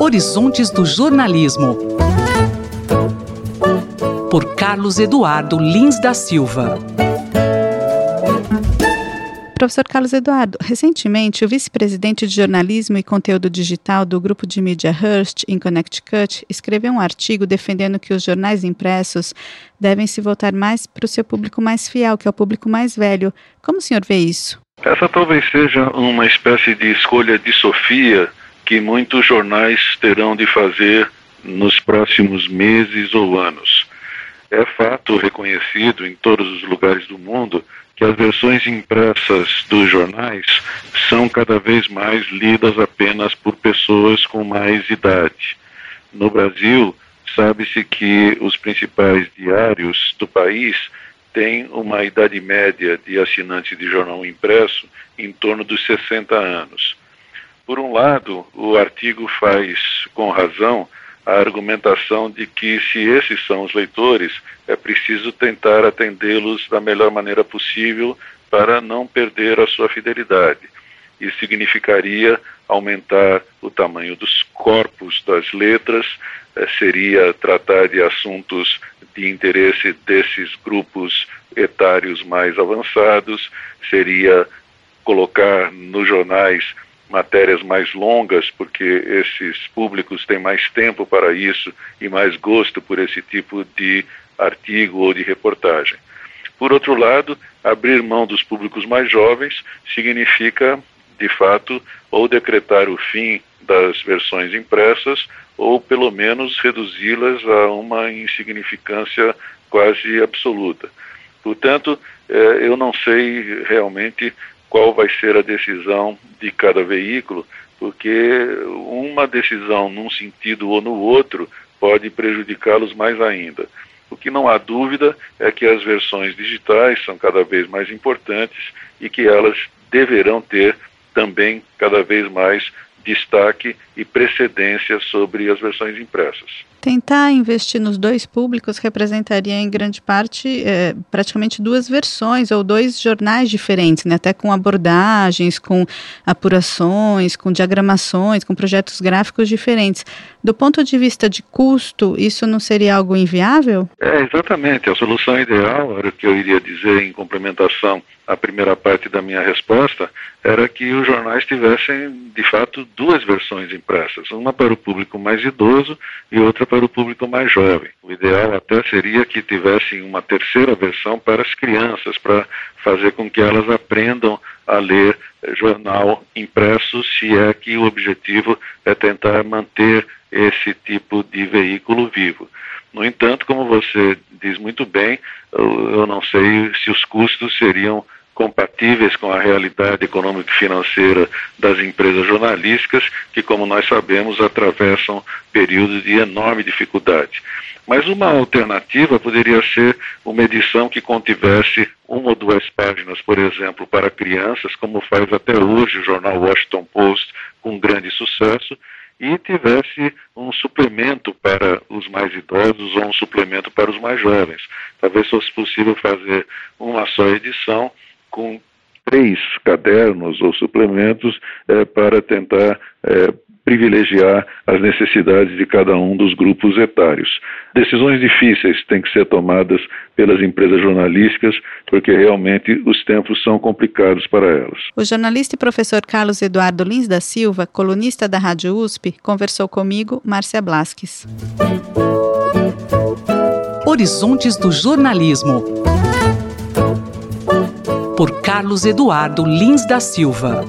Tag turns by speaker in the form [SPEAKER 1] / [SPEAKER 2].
[SPEAKER 1] Horizontes do Jornalismo. Por Carlos Eduardo Lins da Silva.
[SPEAKER 2] Professor Carlos Eduardo, recentemente o vice-presidente de jornalismo e conteúdo digital do grupo de mídia Hearst, em Connecticut, escreveu um artigo defendendo que os jornais impressos devem se voltar mais para o seu público mais fiel, que é o público mais velho. Como o senhor vê isso?
[SPEAKER 3] Essa talvez seja uma espécie de escolha de Sofia que muitos jornais terão de fazer nos próximos meses ou anos. É fato reconhecido em todos os lugares do mundo que as versões impressas dos jornais são cada vez mais lidas apenas por pessoas com mais idade. No Brasil, sabe-se que os principais diários do país têm uma idade média de assinantes de jornal impresso em torno dos 60 anos. Por um lado, o artigo faz, com razão, a argumentação de que, se esses são os leitores, é preciso tentar atendê-los da melhor maneira possível para não perder a sua fidelidade. Isso significaria aumentar o tamanho dos corpos das letras, eh, seria tratar de assuntos de interesse desses grupos etários mais avançados, seria colocar nos jornais matérias mais longas, porque esses públicos têm mais tempo para isso e mais gosto por esse tipo de artigo ou de reportagem. Por outro lado, abrir mão dos públicos mais jovens significa, de fato, ou decretar o fim das versões impressas ou pelo menos reduzi-las a uma insignificância quase absoluta. Portanto, eh, eu não sei realmente qual vai ser a decisão de cada veículo, porque uma decisão num sentido ou no outro pode prejudicá-los mais ainda. O que não há dúvida é que as versões digitais são cada vez mais importantes e que elas deverão ter também cada vez mais destaque e precedência sobre as versões impressas.
[SPEAKER 2] Tentar investir nos dois públicos representaria, em grande parte, é, praticamente duas versões ou dois jornais diferentes, né? até com abordagens, com apurações, com diagramações, com projetos gráficos diferentes. Do ponto de vista de custo, isso não seria algo inviável?
[SPEAKER 3] É, exatamente. A solução ideal, era o que eu iria dizer em complementação à primeira parte da minha resposta, era que os jornais tivessem, de fato, duas versões impressas, uma para o público mais idoso e outra para o público mais jovem. O ideal até seria que tivessem uma terceira versão para as crianças, para fazer com que elas aprendam a ler jornal impresso, se é que o objetivo é tentar manter esse tipo de veículo vivo. No entanto, como você diz muito bem, eu não sei se os custos seriam compatíveis com a realidade econômica e financeira das empresas jornalísticas, que, como nós sabemos, atravessam períodos de enorme dificuldade. Mas uma alternativa poderia ser uma edição que contivesse uma ou duas páginas, por exemplo, para crianças, como faz até hoje o jornal Washington Post, com grande sucesso, e tivesse um suplemento para os mais idosos ou um suplemento para os mais jovens. Talvez fosse possível fazer uma só edição com três cadernos ou suplementos é, para tentar é, privilegiar as necessidades de cada um dos grupos etários. Decisões difíceis têm que ser tomadas pelas empresas jornalísticas, porque realmente os tempos são complicados para elas.
[SPEAKER 2] O jornalista e professor Carlos Eduardo Lins da Silva, colunista da Rádio USP, conversou comigo, Márcia Blasques.
[SPEAKER 1] Horizontes do Jornalismo. Por Carlos Eduardo Lins da Silva.